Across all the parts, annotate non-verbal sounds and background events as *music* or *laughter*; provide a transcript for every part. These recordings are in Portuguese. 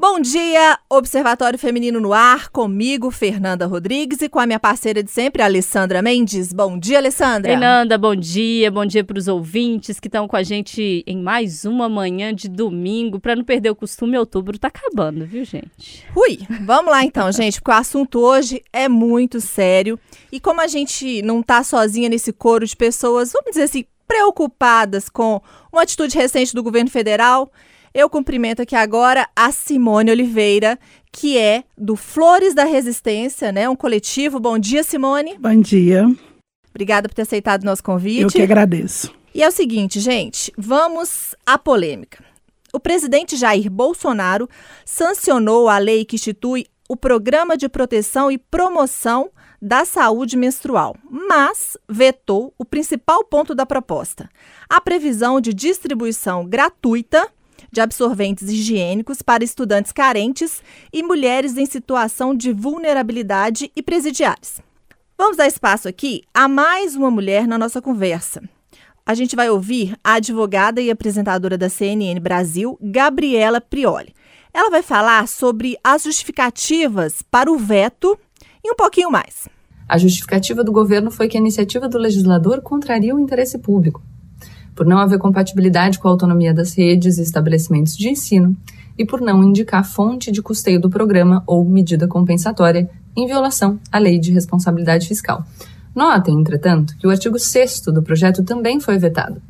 Bom dia, Observatório Feminino no Ar, comigo, Fernanda Rodrigues, e com a minha parceira de sempre, Alessandra Mendes. Bom dia, Alessandra. Fernanda, bom dia, bom dia para os ouvintes que estão com a gente em mais uma manhã de domingo. Para não perder o costume, outubro tá acabando, viu, gente? Ui, vamos lá então, gente, porque o assunto hoje é muito sério. E como a gente não tá sozinha nesse coro de pessoas, vamos dizer assim, preocupadas com uma atitude recente do governo federal eu cumprimento aqui agora a Simone Oliveira, que é do Flores da Resistência, né? Um coletivo. Bom dia, Simone. Bom dia. Obrigada por ter aceitado o nosso convite. Eu que agradeço. E é o seguinte, gente, vamos à polêmica. O presidente Jair Bolsonaro sancionou a lei que institui o Programa de Proteção e Promoção da Saúde Menstrual, mas vetou o principal ponto da proposta: a previsão de distribuição gratuita de absorventes higiênicos para estudantes carentes e mulheres em situação de vulnerabilidade e presidiários. Vamos dar espaço aqui a mais uma mulher na nossa conversa. A gente vai ouvir a advogada e apresentadora da CNN Brasil, Gabriela Prioli. Ela vai falar sobre as justificativas para o veto e um pouquinho mais. A justificativa do governo foi que a iniciativa do legislador contraria o interesse público por não haver compatibilidade com a autonomia das redes e estabelecimentos de ensino e por não indicar fonte de custeio do programa ou medida compensatória em violação à Lei de Responsabilidade Fiscal. Notem, entretanto, que o artigo 6 do projeto também foi vetado.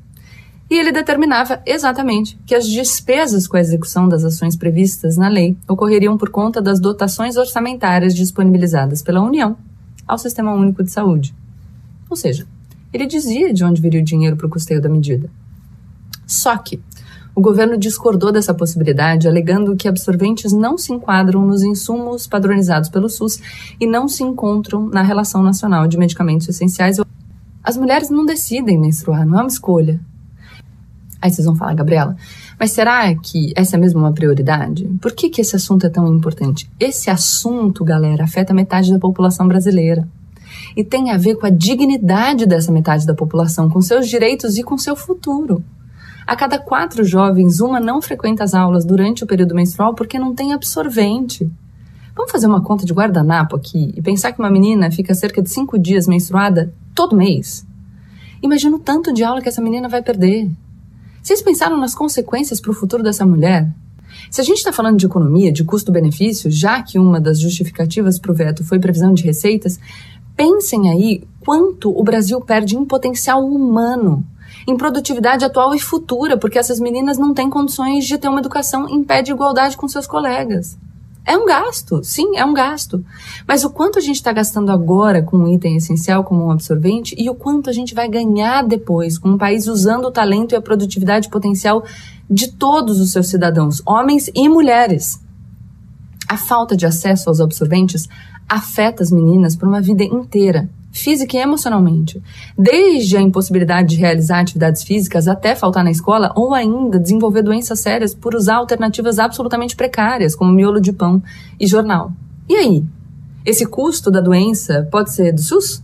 E ele determinava exatamente que as despesas com a execução das ações previstas na lei ocorreriam por conta das dotações orçamentárias disponibilizadas pela União ao Sistema Único de Saúde. Ou seja, ele dizia de onde viria o dinheiro para o custeio da medida. Só que o governo discordou dessa possibilidade, alegando que absorventes não se enquadram nos insumos padronizados pelo SUS e não se encontram na Relação Nacional de Medicamentos Essenciais. As mulheres não decidem menstruar, não é uma escolha. Aí vocês vão falar, Gabriela, mas será que essa é mesmo uma prioridade? Por que, que esse assunto é tão importante? Esse assunto, galera, afeta metade da população brasileira e tem a ver com a dignidade dessa metade da população, com seus direitos e com seu futuro. A cada quatro jovens, uma não frequenta as aulas durante o período menstrual porque não tem absorvente. Vamos fazer uma conta de guardanapo aqui e pensar que uma menina fica cerca de cinco dias menstruada todo mês. Imagina o tanto de aula que essa menina vai perder. Vocês pensaram nas consequências para o futuro dessa mulher? Se a gente está falando de economia, de custo-benefício, já que uma das justificativas para o veto foi previsão de receitas, Pensem aí quanto o Brasil perde em potencial humano, em produtividade atual e futura, porque essas meninas não têm condições de ter uma educação em pé de igualdade com seus colegas. É um gasto, sim, é um gasto. Mas o quanto a gente está gastando agora com um item essencial como um absorvente e o quanto a gente vai ganhar depois com um país usando o talento e a produtividade potencial de todos os seus cidadãos, homens e mulheres. A falta de acesso aos absorventes afeta as meninas por uma vida inteira, física e emocionalmente. Desde a impossibilidade de realizar atividades físicas até faltar na escola ou ainda desenvolver doenças sérias por usar alternativas absolutamente precárias, como miolo de pão e jornal. E aí? Esse custo da doença pode ser do SUS?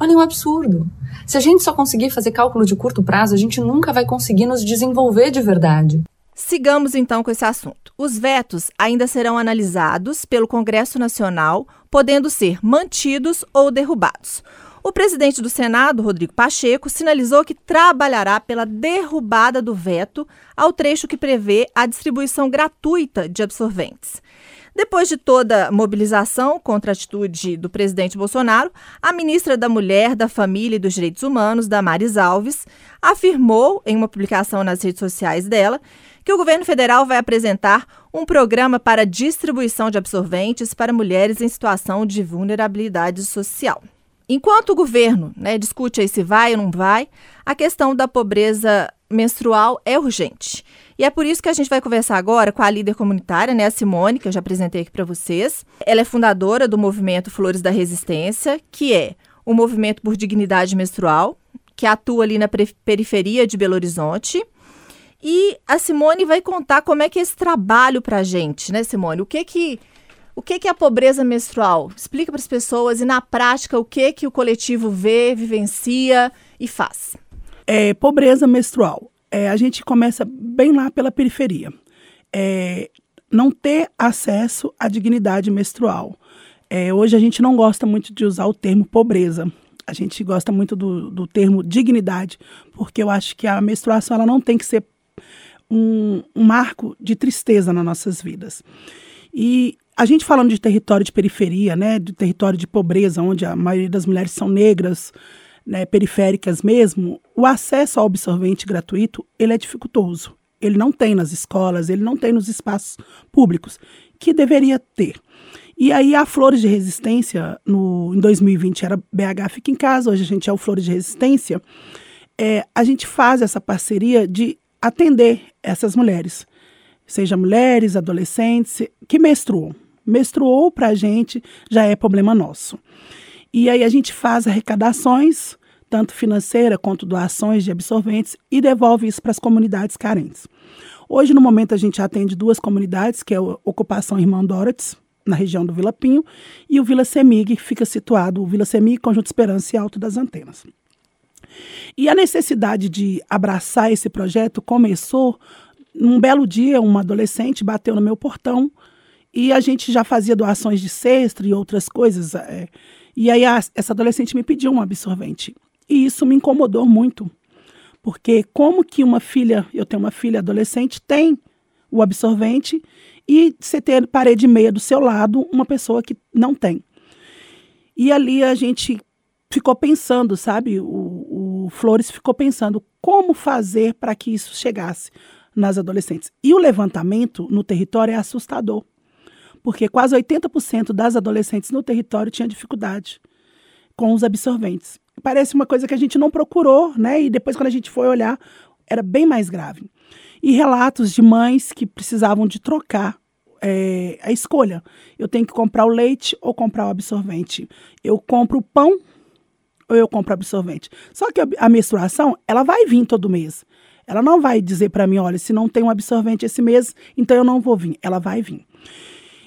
Olha, é um absurdo. Se a gente só conseguir fazer cálculo de curto prazo, a gente nunca vai conseguir nos desenvolver de verdade. Sigamos então com esse assunto. Os vetos ainda serão analisados pelo Congresso Nacional, podendo ser mantidos ou derrubados. O presidente do Senado, Rodrigo Pacheco, sinalizou que trabalhará pela derrubada do veto ao trecho que prevê a distribuição gratuita de absorventes. Depois de toda mobilização contra a atitude do presidente Bolsonaro, a ministra da Mulher, da Família e dos Direitos Humanos, Damares Alves, afirmou em uma publicação nas redes sociais dela que o governo federal vai apresentar um programa para distribuição de absorventes para mulheres em situação de vulnerabilidade social. Enquanto o governo né, discute aí se vai ou não vai, a questão da pobreza menstrual é urgente. E é por isso que a gente vai conversar agora com a líder comunitária, né, a Simone, que eu já apresentei aqui para vocês. Ela é fundadora do movimento Flores da Resistência, que é um movimento por dignidade menstrual, que atua ali na periferia de Belo Horizonte e a Simone vai contar como é que é esse trabalho para a gente, né, Simone? O que que o que que é a pobreza menstrual? Explica para as pessoas e na prática o que que o coletivo vê, vivencia e faz. É, pobreza menstrual. É, a gente começa bem lá pela periferia. É, não ter acesso à dignidade menstrual. É, hoje a gente não gosta muito de usar o termo pobreza. A gente gosta muito do, do termo dignidade, porque eu acho que a menstruação ela não tem que ser um, um marco de tristeza nas nossas vidas. E a gente falando de território de periferia, né, de território de pobreza, onde a maioria das mulheres são negras, né, periféricas mesmo, o acesso ao absorvente gratuito ele é dificultoso. Ele não tem nas escolas, ele não tem nos espaços públicos, que deveria ter. E aí a Flores de Resistência, no, em 2020 era BH Fica em Casa, hoje a gente é o Flores de Resistência. É, a gente faz essa parceria de atender essas mulheres, seja mulheres, adolescentes, que menstruam. Menstruou para a gente já é problema nosso. E aí a gente faz arrecadações, tanto financeira quanto doações de absorventes, e devolve isso para as comunidades carentes. Hoje, no momento, a gente atende duas comunidades, que é a Ocupação Irmão Dorotes, na região do Vila Pinho, e o Vila Semig, que fica situado, o Vila Semig, Conjunto Esperança e Alto das Antenas. E a necessidade de abraçar esse projeto começou num belo dia, uma adolescente bateu no meu portão e a gente já fazia doações de cesta e outras coisas. É, e aí a, essa adolescente me pediu um absorvente. E isso me incomodou muito. Porque como que uma filha, eu tenho uma filha adolescente, tem o absorvente e você ter parede e meia do seu lado uma pessoa que não tem. E ali a gente ficou pensando, sabe? O, Flores ficou pensando como fazer para que isso chegasse nas adolescentes. E o levantamento no território é assustador, porque quase 80% das adolescentes no território tinham dificuldade com os absorventes. Parece uma coisa que a gente não procurou, né? E depois, quando a gente foi olhar, era bem mais grave e relatos de mães que precisavam de trocar é, a escolha. Eu tenho que comprar o leite ou comprar o absorvente. Eu compro o pão ou eu compro absorvente. Só que a menstruação, ela vai vir todo mês. Ela não vai dizer para mim, olha, se não tem um absorvente esse mês, então eu não vou vir. Ela vai vir.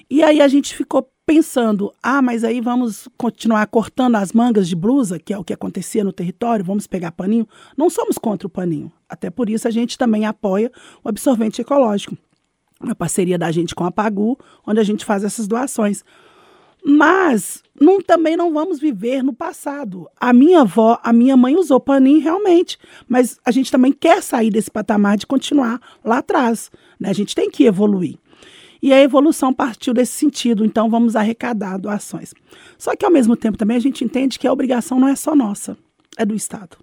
E aí a gente ficou pensando, ah, mas aí vamos continuar cortando as mangas de blusa, que é o que acontecia no território, vamos pegar paninho. Não somos contra o paninho. Até por isso a gente também apoia o absorvente ecológico. Uma parceria da gente com a Pagu, onde a gente faz essas doações. Mas não, também não vamos viver no passado. A minha avó, a minha mãe usou paninho realmente, mas a gente também quer sair desse patamar de continuar lá atrás. Né? A gente tem que evoluir. E a evolução partiu desse sentido, então vamos arrecadar doações. Só que ao mesmo tempo também a gente entende que a obrigação não é só nossa, é do Estado,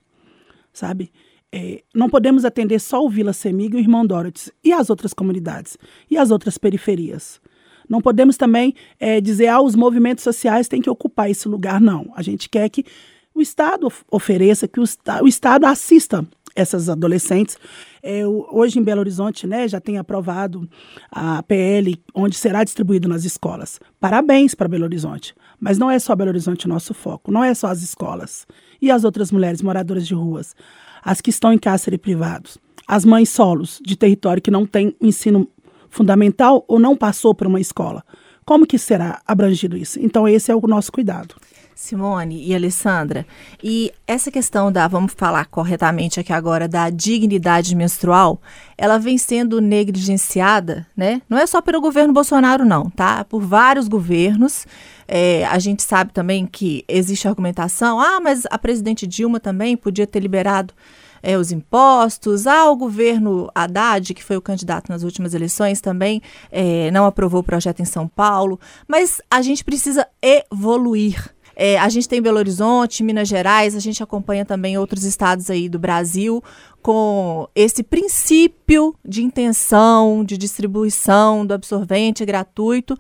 sabe? É, não podemos atender só o Vila Semig e o Irmão Dorotes e as outras comunidades e as outras periferias. Não podemos também é, dizer, ah, os movimentos sociais têm que ocupar esse lugar. Não. A gente quer que o Estado ofereça, que o, o Estado assista essas adolescentes. É, hoje em Belo Horizonte, né, já tem aprovado a PL, onde será distribuído nas escolas. Parabéns para Belo Horizonte. Mas não é só Belo Horizonte o nosso foco, não é só as escolas. E as outras mulheres moradoras de ruas, as que estão em cárcere privados, as mães solos de território que não tem ensino fundamental ou não passou por uma escola. Como que será abrangido isso? Então esse é o nosso cuidado. Simone e Alessandra, e essa questão da, vamos falar corretamente aqui agora, da dignidade menstrual, ela vem sendo negligenciada, né? Não é só pelo governo Bolsonaro, não, tá? Por vários governos. É, a gente sabe também que existe argumentação, ah, mas a presidente Dilma também podia ter liberado é, os impostos. Ah, o governo Haddad, que foi o candidato nas últimas eleições, também é, não aprovou o projeto em São Paulo. Mas a gente precisa evoluir. É, a gente tem Belo Horizonte, Minas Gerais, a gente acompanha também outros estados aí do Brasil com esse princípio de intenção, de distribuição do absorvente gratuito.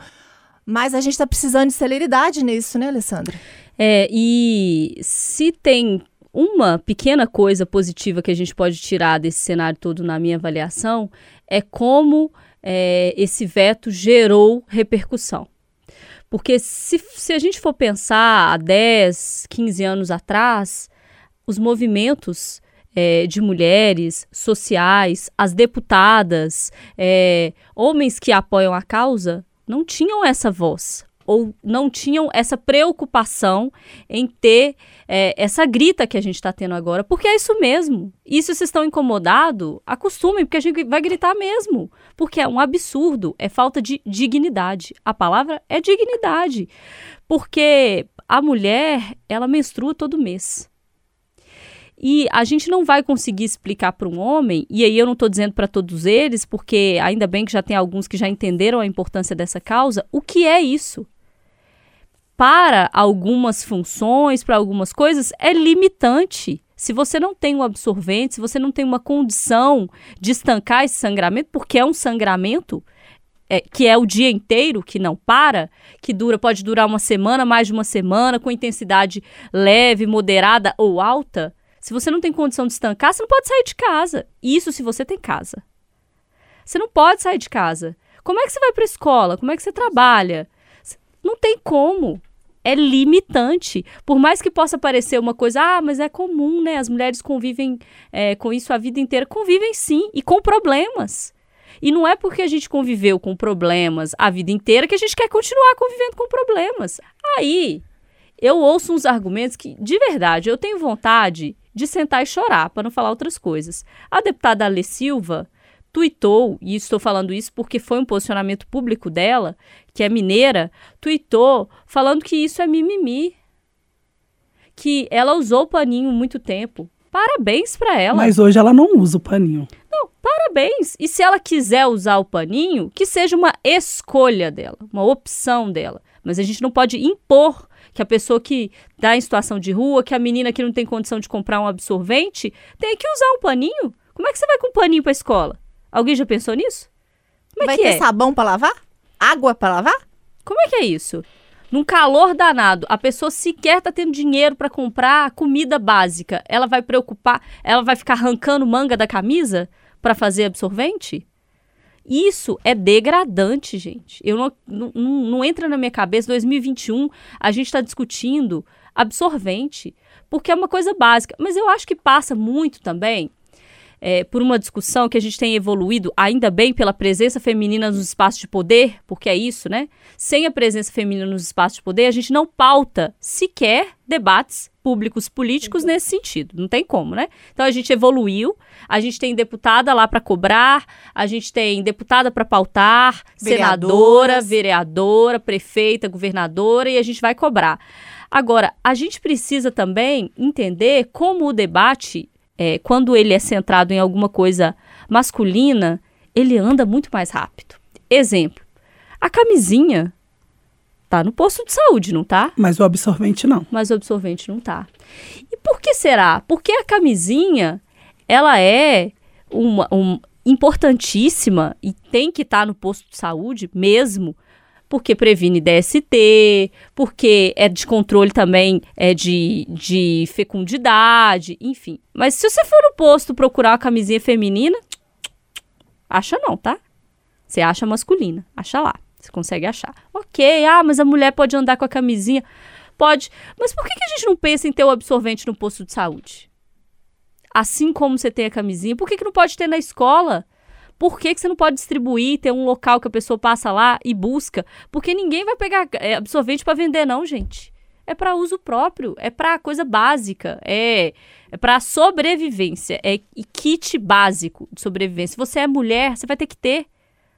Mas a gente está precisando de celeridade nisso, né, Alessandra? É, e se tem uma pequena coisa positiva que a gente pode tirar desse cenário todo, na minha avaliação, é como é, esse veto gerou repercussão. Porque se, se a gente for pensar há 10, 15 anos atrás, os movimentos é, de mulheres sociais, as deputadas, é, homens que apoiam a causa, não tinham essa voz. Ou não tinham essa preocupação em ter é, essa grita que a gente está tendo agora, porque é isso mesmo. E se vocês estão incomodados, acostumem, porque a gente vai gritar mesmo, porque é um absurdo, é falta de dignidade. A palavra é dignidade, porque a mulher, ela menstrua todo mês. E a gente não vai conseguir explicar para um homem, e aí eu não estou dizendo para todos eles, porque ainda bem que já tem alguns que já entenderam a importância dessa causa, o que é isso. Para algumas funções, para algumas coisas, é limitante. Se você não tem um absorvente, se você não tem uma condição de estancar esse sangramento, porque é um sangramento, é, que é o dia inteiro, que não para, que dura, pode durar uma semana, mais de uma semana, com intensidade leve, moderada ou alta, se você não tem condição de estancar, você não pode sair de casa. Isso se você tem casa. Você não pode sair de casa. Como é que você vai para a escola? Como é que você trabalha? Não tem como. É limitante. Por mais que possa parecer uma coisa, ah, mas é comum, né? As mulheres convivem é, com isso a vida inteira. Convivem sim, e com problemas. E não é porque a gente conviveu com problemas a vida inteira que a gente quer continuar convivendo com problemas. Aí, eu ouço uns argumentos que, de verdade, eu tenho vontade de sentar e chorar, para não falar outras coisas. A deputada Ale Silva tuitou, e estou falando isso porque foi um posicionamento público dela, que é mineira, tuitou falando que isso é mimimi. Que ela usou o paninho muito tempo. Parabéns para ela. Mas hoje ela não usa o paninho. Não, parabéns. E se ela quiser usar o paninho, que seja uma escolha dela, uma opção dela. Mas a gente não pode impor que a pessoa que está em situação de rua, que a menina que não tem condição de comprar um absorvente, tem que usar um paninho. Como é que você vai com um paninho para a escola? Alguém já pensou nisso? Como é vai que ter é? sabão para lavar? Água para lavar? Como é que é isso? Num calor danado, a pessoa sequer está tendo dinheiro para comprar comida básica. Ela vai preocupar, ela vai ficar arrancando manga da camisa para fazer absorvente? Isso é degradante, gente. Eu não, não, não entra na minha cabeça. 2021, a gente está discutindo absorvente, porque é uma coisa básica. Mas eu acho que passa muito também é, por uma discussão que a gente tem evoluído, ainda bem, pela presença feminina nos espaços de poder, porque é isso, né? Sem a presença feminina nos espaços de poder, a gente não pauta sequer debates públicos políticos nesse sentido. Não tem como, né? Então a gente evoluiu, a gente tem deputada lá para cobrar, a gente tem deputada para pautar, senadora, vereadora, prefeita, governadora e a gente vai cobrar. Agora, a gente precisa também entender como o debate é, quando ele é centrado em alguma coisa masculina, ele anda muito mais rápido. Exemplo, a camisinha tá no posto de saúde, não tá? Mas o absorvente não. Mas o absorvente não tá. E por que será? Porque a camisinha, ela é uma, um, importantíssima e tem que estar tá no posto de saúde mesmo, porque previne DST, porque é de controle também é de, de fecundidade, enfim. Mas se você for no posto procurar uma camisinha feminina, acha não, tá? Você acha masculina, acha lá. Você consegue achar. Ok, ah, mas a mulher pode andar com a camisinha. Pode. Mas por que, que a gente não pensa em ter o absorvente no posto de saúde? Assim como você tem a camisinha, por que, que não pode ter na escola? Por que, que você não pode distribuir, ter um local que a pessoa passa lá e busca? Porque ninguém vai pegar é, absorvente para vender, não, gente. É para uso próprio, é para coisa básica, é, é para sobrevivência, é kit básico de sobrevivência. Se você é mulher, você vai ter que ter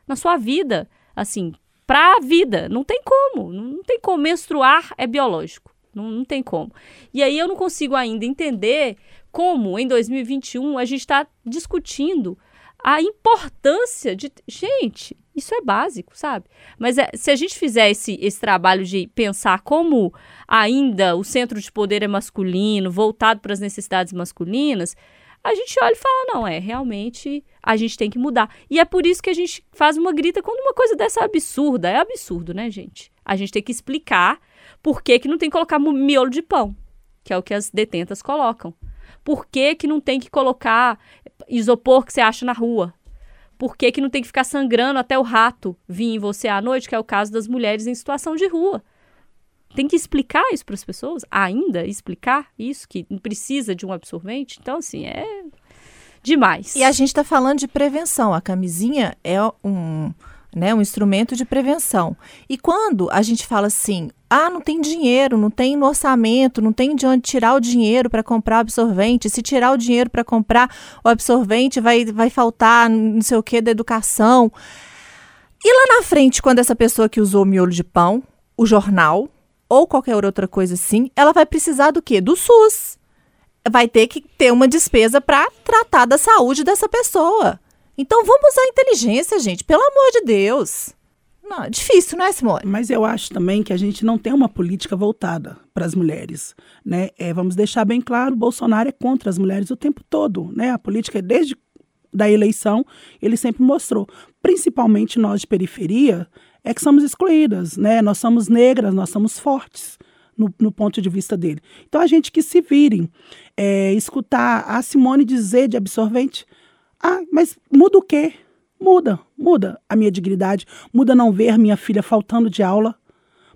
na sua vida, assim, para a vida. Não tem como, não tem como. Menstruar é biológico, não, não tem como. E aí eu não consigo ainda entender como em 2021 a gente está discutindo a importância de. Gente, isso é básico, sabe? Mas é, se a gente fizer esse, esse trabalho de pensar como ainda o centro de poder é masculino, voltado para as necessidades masculinas, a gente olha e fala: não, é, realmente a gente tem que mudar. E é por isso que a gente faz uma grita quando uma coisa dessa é absurda. É absurdo, né, gente? A gente tem que explicar por que, que não tem que colocar miolo de pão, que é o que as detentas colocam. Por que, que não tem que colocar isopor que você acha na rua? Por que, que não tem que ficar sangrando até o rato vir em você à noite, que é o caso das mulheres em situação de rua? Tem que explicar isso para as pessoas, ainda explicar isso, que precisa de um absorvente. Então, assim, é demais. E a gente está falando de prevenção. A camisinha é um, né? Um instrumento de prevenção. E quando a gente fala assim, ah, não tem dinheiro, não tem no orçamento, não tem de onde tirar o dinheiro para comprar absorvente. Se tirar o dinheiro para comprar o absorvente, vai, vai faltar não sei o que da educação. E lá na frente, quando essa pessoa que usou o miolo de pão, o jornal ou qualquer outra coisa assim, ela vai precisar do quê? Do SUS. Vai ter que ter uma despesa para tratar da saúde dessa pessoa. Então vamos usar a inteligência, gente, pelo amor de Deus. Não, é difícil, não é, Simone? Mas eu acho também que a gente não tem uma política voltada para as mulheres. Né? É, vamos deixar bem claro, Bolsonaro é contra as mulheres o tempo todo. Né? A política, desde da eleição, ele sempre mostrou. Principalmente nós de periferia, é que somos excluídas. Né? Nós somos negras, nós somos fortes. No, no, ponto de vista dele. Então, a gente que se virem, é, escutar a Simone dizer de absorvente, ah, mas muda o quê? Muda, muda a minha dignidade, muda não ver minha filha faltando de aula,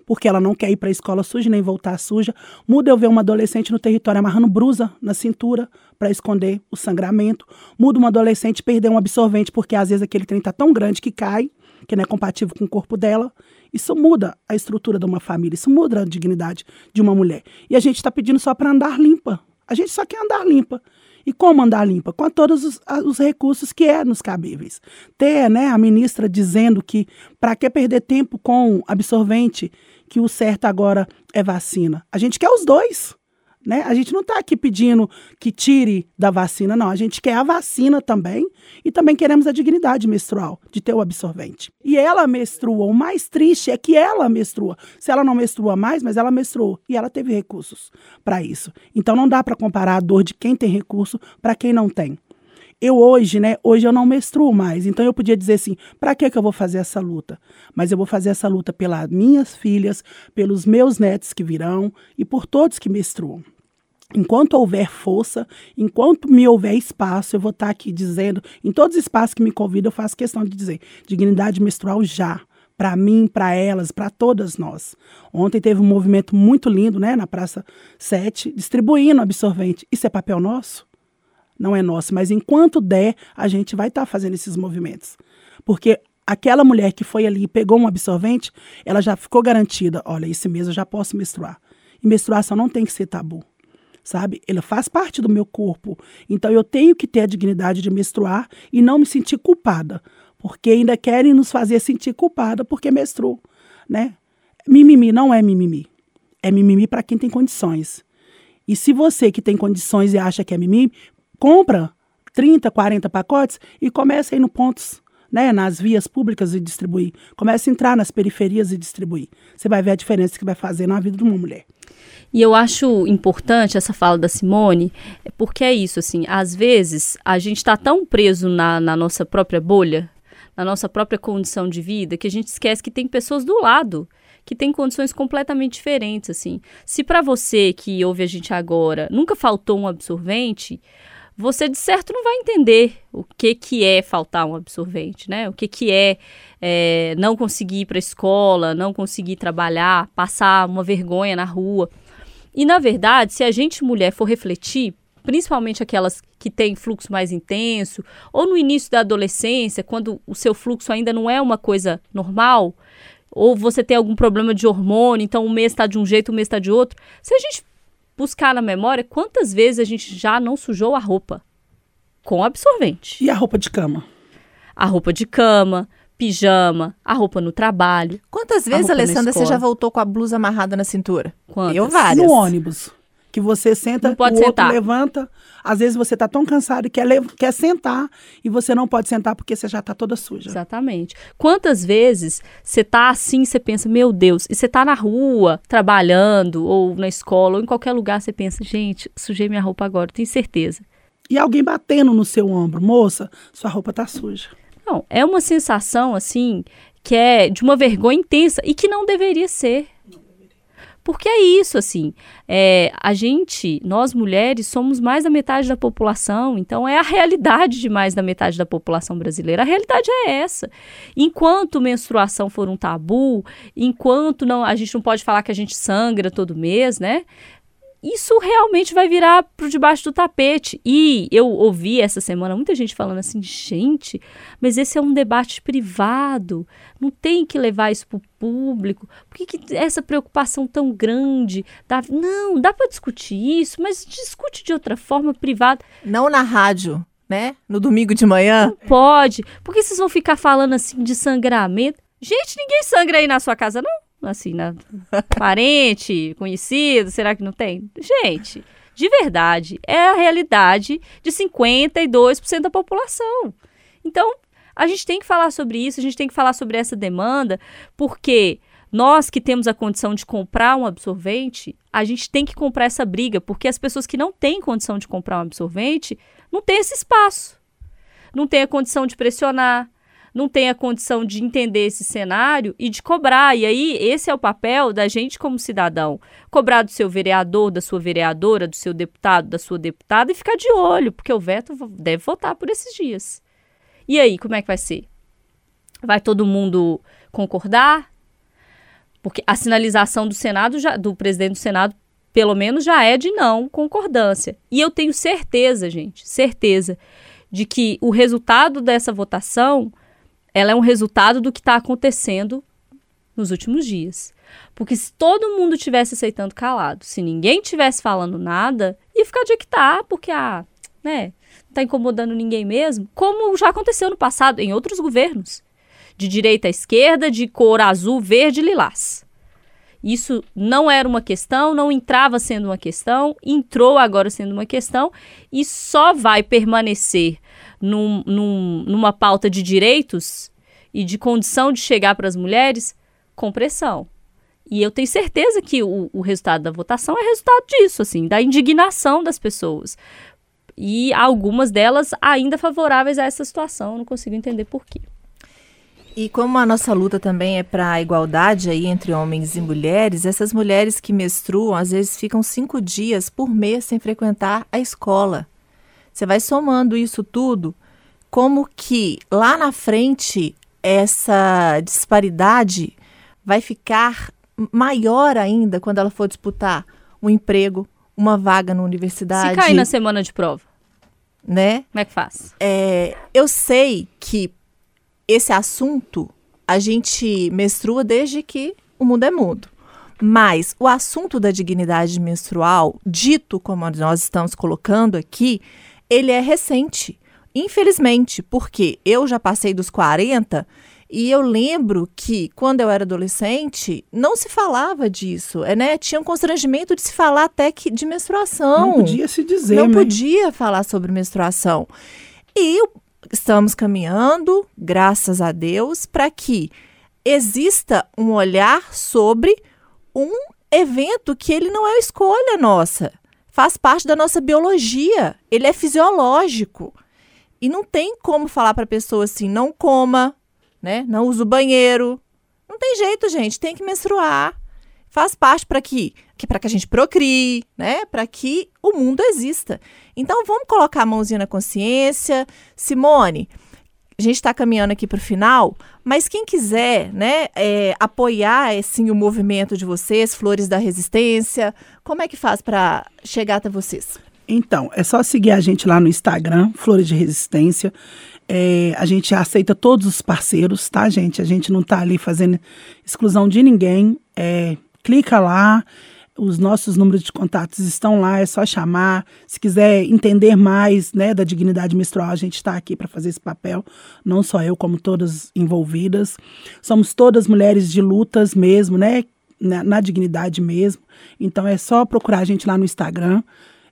porque ela não quer ir para a escola suja nem voltar suja. Muda eu ver uma adolescente no território amarrando brusa na cintura para esconder o sangramento. Muda uma adolescente perder um absorvente porque às vezes aquele trem está tão grande que cai, que não é compatível com o corpo dela. Isso muda a estrutura de uma família, isso muda a dignidade de uma mulher. E a gente está pedindo só para andar limpa. A gente só quer andar limpa. E como andar limpa? Com todos os, os recursos que é nos cabíveis. Ter né, a ministra dizendo que para que perder tempo com absorvente, que o certo agora é vacina. A gente quer os dois. Né? A gente não está aqui pedindo que tire da vacina, não. A gente quer a vacina também e também queremos a dignidade menstrual de ter o absorvente. E ela menstrua. O mais triste é que ela menstrua. Se ela não menstrua mais, mas ela menstruou e ela teve recursos para isso. Então não dá para comparar a dor de quem tem recurso para quem não tem. Eu hoje, né? Hoje eu não menstruo mais. Então eu podia dizer assim: para que que eu vou fazer essa luta? Mas eu vou fazer essa luta pelas minhas filhas, pelos meus netos que virão e por todos que menstruam. Enquanto houver força, enquanto me houver espaço, eu vou estar aqui dizendo, em todos os espaços que me convidam, eu faço questão de dizer, dignidade menstrual já, para mim, para elas, para todas nós. Ontem teve um movimento muito lindo, né, na Praça 7, distribuindo absorvente. Isso é papel nosso? Não é nosso, mas enquanto der, a gente vai estar tá fazendo esses movimentos. Porque aquela mulher que foi ali e pegou um absorvente, ela já ficou garantida, olha, esse mês eu já posso menstruar. E menstruação não tem que ser tabu sabe? Ele faz parte do meu corpo. Então eu tenho que ter a dignidade de menstruar e não me sentir culpada, porque ainda querem nos fazer sentir culpada porque menstruo, né? Mimimi não é mimimi. É mimimi para quem tem condições. E se você que tem condições e acha que é mimimi, compra 30, 40 pacotes e começa a ir no pontos né, nas vias públicas e distribuir. Comece a entrar nas periferias e distribuir. Você vai ver a diferença que vai fazer na vida de uma mulher. E eu acho importante essa fala da Simone, porque é isso, assim, às vezes a gente está tão preso na, na nossa própria bolha, na nossa própria condição de vida, que a gente esquece que tem pessoas do lado que têm condições completamente diferentes, assim. Se para você que ouve a gente agora nunca faltou um absorvente, você de certo não vai entender o que que é faltar um absorvente, né? O que que é, é não conseguir ir para a escola, não conseguir trabalhar, passar uma vergonha na rua. E, na verdade, se a gente, mulher, for refletir, principalmente aquelas que têm fluxo mais intenso, ou no início da adolescência, quando o seu fluxo ainda não é uma coisa normal, ou você tem algum problema de hormônio, então um mês está de um jeito, um mês está de outro. Se a gente buscar na memória, quantas vezes a gente já não sujou a roupa com absorvente? E a roupa de cama? A roupa de cama, pijama, a roupa no trabalho. Quantas vezes, Alessandra, você já voltou com a blusa amarrada na cintura? Quantas? Eu várias. No ônibus. Que você senta, não pode o sentar. outro levanta. Às vezes você está tão cansado que quer, quer sentar e você não pode sentar porque você já está toda suja. Exatamente. Quantas vezes você tá assim, você pensa, meu Deus, e você tá na rua, trabalhando, ou na escola, ou em qualquer lugar, você pensa, gente, sujei minha roupa agora, tenho certeza. E alguém batendo no seu ombro, moça, sua roupa tá suja. Não, é uma sensação assim que é de uma vergonha intensa e que não deveria ser. Porque é isso, assim, é, a gente, nós mulheres, somos mais da metade da população, então é a realidade de mais da metade da população brasileira. A realidade é essa. Enquanto menstruação for um tabu, enquanto não, a gente não pode falar que a gente sangra todo mês, né? Isso realmente vai virar para debaixo do tapete. E eu ouvi essa semana muita gente falando assim, gente, mas esse é um debate privado, não tem que levar isso para o público. Por que, que, essa preocupação tão grande? Dá, não, dá para discutir isso, mas discute de outra forma privada. Não na rádio, né? No domingo de manhã. Não pode. Por que vocês vão ficar falando assim de sangramento? Gente, ninguém sangra aí na sua casa, não? Assim, na *laughs* parente, conhecido, será que não tem? Gente, de verdade, é a realidade de 52% da população. Então, a gente tem que falar sobre isso, a gente tem que falar sobre essa demanda, porque nós que temos a condição de comprar um absorvente, a gente tem que comprar essa briga, porque as pessoas que não têm condição de comprar um absorvente não têm esse espaço. Não têm a condição de pressionar, não tem a condição de entender esse cenário e de cobrar. E aí, esse é o papel da gente como cidadão. Cobrar do seu vereador, da sua vereadora, do seu deputado, da sua deputada e ficar de olho, porque o veto deve votar por esses dias. E aí, como é que vai ser? Vai todo mundo concordar? Porque a sinalização do Senado, já, do presidente do Senado, pelo menos já é de não concordância. E eu tenho certeza, gente, certeza, de que o resultado dessa votação ela é um resultado do que está acontecendo nos últimos dias. Porque se todo mundo tivesse aceitando calado, se ninguém tivesse falando nada, ia ficar de que tá, porque ah, né, não tá incomodando ninguém mesmo, como já aconteceu no passado em outros governos, de direita à esquerda, de cor azul, verde e lilás. Isso não era uma questão, não entrava sendo uma questão, entrou agora sendo uma questão e só vai permanecer num, num, numa pauta de direitos e de condição de chegar para as mulheres com pressão. E eu tenho certeza que o, o, resultado da votação é resultado disso, assim, da indignação das pessoas. E algumas delas ainda favoráveis a essa situação, não consigo entender por quê. E como a nossa luta também é para a igualdade aí entre homens e mulheres, essas mulheres que menstruam às vezes ficam cinco dias por mês sem frequentar a escola. Você vai somando isso tudo, como que lá na frente essa disparidade vai ficar maior ainda quando ela for disputar um emprego, uma vaga na universidade. Se cair na semana de prova. Né? Como é que faz? É, eu sei que esse assunto a gente menstrua desde que o mundo é mundo. Mas o assunto da dignidade menstrual, dito como nós estamos colocando aqui, ele é recente. Infelizmente, porque eu já passei dos 40 e eu lembro que quando eu era adolescente não se falava disso, é, né? Tinha um constrangimento de se falar até que de menstruação. Não podia se dizer, Não né? podia falar sobre menstruação. E estamos caminhando, graças a Deus, para que exista um olhar sobre um evento que ele não é escolha nossa faz parte da nossa biologia, ele é fisiológico. E não tem como falar para a pessoa assim, não coma, né? Não use o banheiro. Não tem jeito, gente, tem que menstruar. Faz parte para que, que para que a gente procrie, né? Para que o mundo exista. Então vamos colocar a mãozinha na consciência. Simone, a gente está caminhando aqui para o final, mas quem quiser né, é, apoiar assim, o movimento de vocês, Flores da Resistência, como é que faz para chegar até vocês? Então, é só seguir a gente lá no Instagram, Flores de Resistência. É, a gente aceita todos os parceiros, tá, gente? A gente não está ali fazendo exclusão de ninguém. É, clica lá, os nossos números de contatos estão lá, é só chamar. Se quiser entender mais né, da dignidade menstrual, a gente está aqui para fazer esse papel. Não só eu, como todas envolvidas. Somos todas mulheres de lutas mesmo, né? Na, na dignidade mesmo. Então é só procurar a gente lá no Instagram.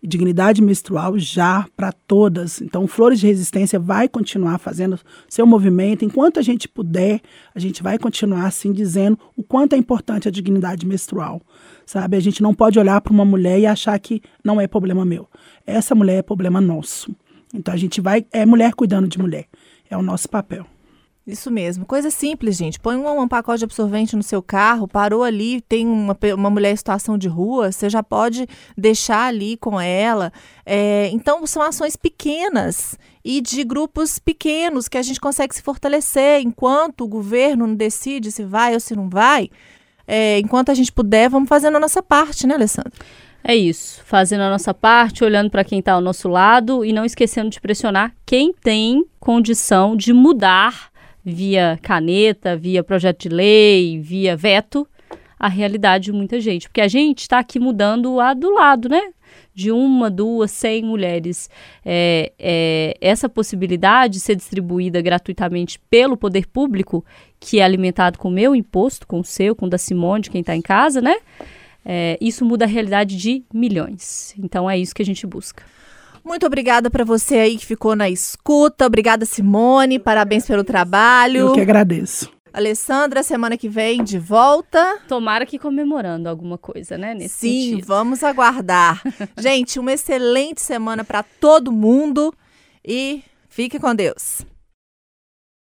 Dignidade menstrual já para todas. Então, Flores de Resistência vai continuar fazendo seu movimento. Enquanto a gente puder, a gente vai continuar assim dizendo o quanto é importante a dignidade menstrual sabe? A gente não pode olhar para uma mulher e achar que não é problema meu. Essa mulher é problema nosso. Então a gente vai, é mulher cuidando de mulher. É o nosso papel. Isso mesmo, coisa simples, gente. Põe um, um, pacote de absorvente no seu carro, parou ali, tem uma, uma mulher em situação de rua, você já pode deixar ali com ela. É, então, são ações pequenas e de grupos pequenos que a gente consegue se fortalecer enquanto o governo não decide se vai ou se não vai é, enquanto a gente puder, vamos fazendo a nossa parte, né, Alessandra? É isso, fazendo a nossa parte, olhando para quem está ao nosso lado e não esquecendo de pressionar quem tem condição de mudar via caneta, via projeto de lei, via veto, a realidade de muita gente. Porque a gente está aqui mudando a do lado, né? De uma, duas, cem mulheres. É, é, essa possibilidade de ser distribuída gratuitamente pelo poder público, que é alimentado com o meu imposto, com o seu, com o da Simone, de quem está em casa, né? É, isso muda a realidade de milhões. Então é isso que a gente busca. Muito obrigada para você aí que ficou na escuta. Obrigada, Simone. Parabéns pelo trabalho. Eu que agradeço. Alessandra, semana que vem de volta. Tomara que comemorando alguma coisa, né? Nesse Sim, sentido. vamos aguardar. *laughs* Gente, uma excelente semana para todo mundo e fique com Deus.